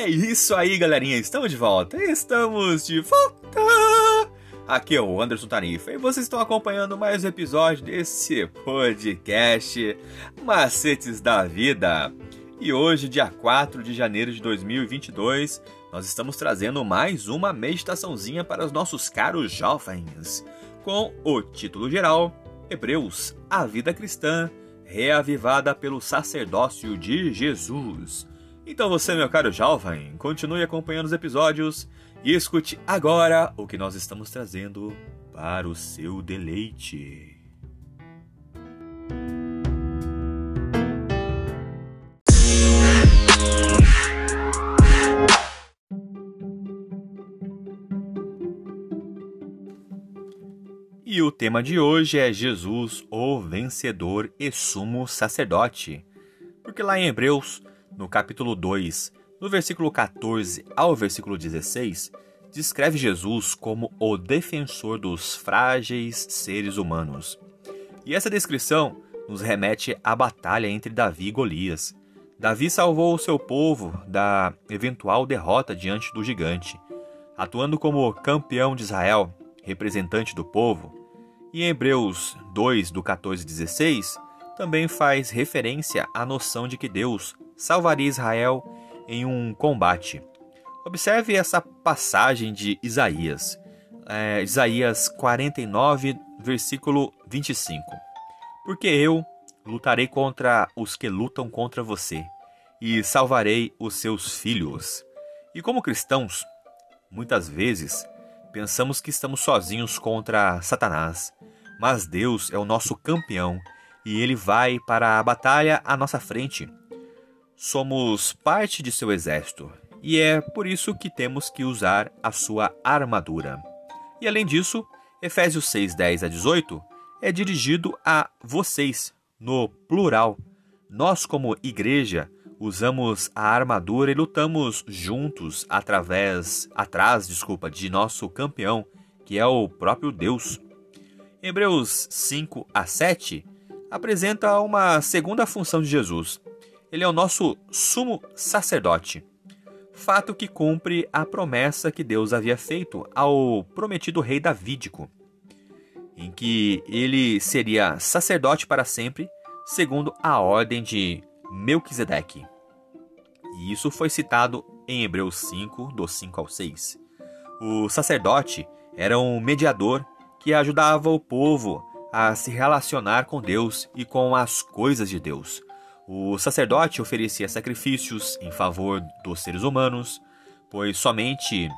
É isso aí, galerinha. Estamos de volta. Estamos de volta. Aqui é o Anderson Tarifa e vocês estão acompanhando mais um episódio desse podcast Macetes da Vida. E hoje, dia 4 de janeiro de 2022, nós estamos trazendo mais uma meditaçãozinha para os nossos caros jovens, com o título geral Hebreus, a vida cristã reavivada pelo sacerdócio de Jesus. Então você, meu caro jovem, continue acompanhando os episódios e escute agora o que nós estamos trazendo para o seu deleite. E o tema de hoje é Jesus, o vencedor e sumo sacerdote. Porque lá em Hebreus no capítulo 2, no versículo 14 ao versículo 16, descreve Jesus como o defensor dos frágeis seres humanos. E essa descrição nos remete à batalha entre Davi e Golias. Davi salvou o seu povo da eventual derrota diante do gigante, atuando como campeão de Israel, representante do povo. E em Hebreus 2, do 14 e 16, também faz referência à noção de que Deus salvaria Israel em um combate. Observe essa passagem de Isaías, é, Isaías 49, versículo 25. Porque eu lutarei contra os que lutam contra você, e salvarei os seus filhos. E como cristãos, muitas vezes pensamos que estamos sozinhos contra Satanás, mas Deus é o nosso campeão e ele vai para a batalha à nossa frente somos parte de seu exército e é por isso que temos que usar a sua armadura. E além disso, Efésios 6, 10 a 18 é dirigido a vocês, no plural. Nós, como igreja, usamos a armadura e lutamos juntos através, atrás, desculpa, de nosso campeão, que é o próprio Deus. Hebreus 5 a 7 apresenta uma segunda função de Jesus, ele é o nosso sumo sacerdote. Fato que cumpre a promessa que Deus havia feito ao prometido rei Davídico, em que ele seria sacerdote para sempre, segundo a ordem de Melquisedeque. E isso foi citado em Hebreus 5, do 5 ao 6. O sacerdote era um mediador que ajudava o povo a se relacionar com Deus e com as coisas de Deus o sacerdote oferecia sacrifícios em favor dos seres humanos, pois somente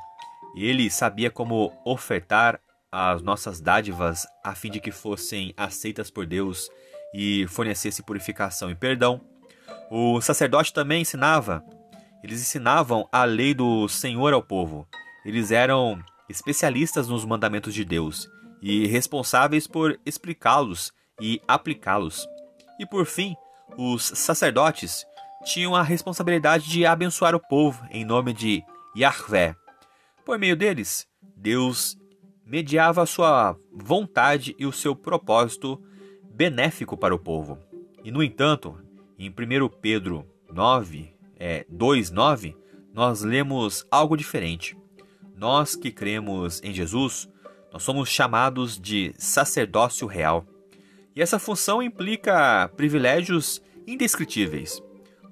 ele sabia como ofertar as nossas dádivas a fim de que fossem aceitas por Deus e fornecesse purificação e perdão. O sacerdote também ensinava, eles ensinavam a lei do Senhor ao povo. Eles eram especialistas nos mandamentos de Deus e responsáveis por explicá-los e aplicá-los. E por fim, os sacerdotes tinham a responsabilidade de abençoar o povo em nome de Yahvé. Por meio deles, Deus mediava a sua vontade e o seu propósito benéfico para o povo. E, no entanto, em 1 Pedro 9, é, 2, 9, nós lemos algo diferente. Nós que cremos em Jesus, nós somos chamados de sacerdócio real. E essa função implica privilégios indescritíveis.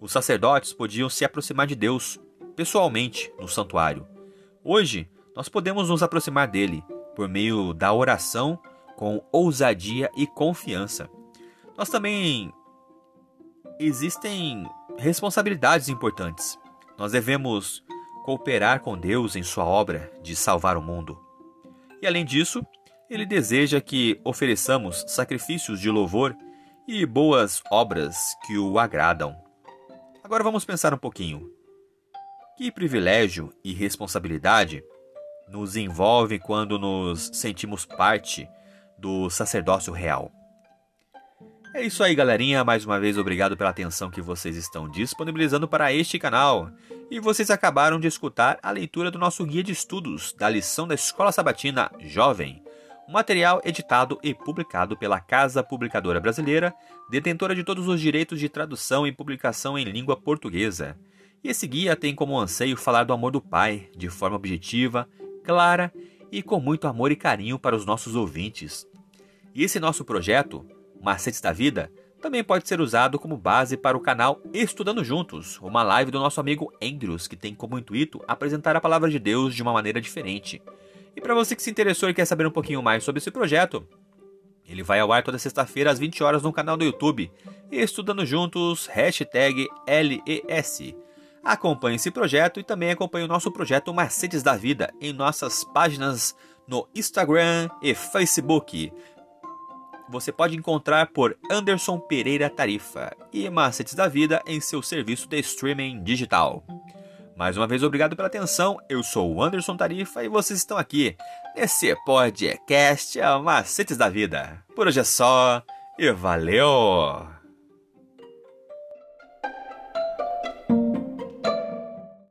Os sacerdotes podiam se aproximar de Deus pessoalmente no santuário. Hoje, nós podemos nos aproximar dele por meio da oração com ousadia e confiança. Nós também existem responsabilidades importantes. Nós devemos cooperar com Deus em sua obra de salvar o mundo. E além disso, ele deseja que ofereçamos sacrifícios de louvor e boas obras que o agradam. Agora vamos pensar um pouquinho. Que privilégio e responsabilidade nos envolve quando nos sentimos parte do sacerdócio real? É isso aí, galerinha. Mais uma vez, obrigado pela atenção que vocês estão disponibilizando para este canal. E vocês acabaram de escutar a leitura do nosso guia de estudos da lição da Escola Sabatina Jovem material editado e publicado pela Casa Publicadora Brasileira, detentora de todos os direitos de tradução e publicação em língua portuguesa. E esse guia tem como anseio falar do amor do Pai de forma objetiva, clara e com muito amor e carinho para os nossos ouvintes. E esse nosso projeto, Macetes da Vida, também pode ser usado como base para o canal Estudando Juntos, uma live do nosso amigo Andrews, que tem como intuito apresentar a palavra de Deus de uma maneira diferente. E para você que se interessou e quer saber um pouquinho mais sobre esse projeto, ele vai ao ar toda sexta-feira às 20 horas no canal do YouTube, Estudando Juntos, hashtag LES. Acompanhe esse projeto e também acompanhe o nosso projeto Macetes da Vida em nossas páginas no Instagram e Facebook você pode encontrar por Anderson Pereira Tarifa e Macetes da Vida em seu serviço de streaming digital. Mais uma vez, obrigado pela atenção. Eu sou o Anderson Tarifa e vocês estão aqui nesse podcast Macetes da Vida. Por hoje é só e valeu!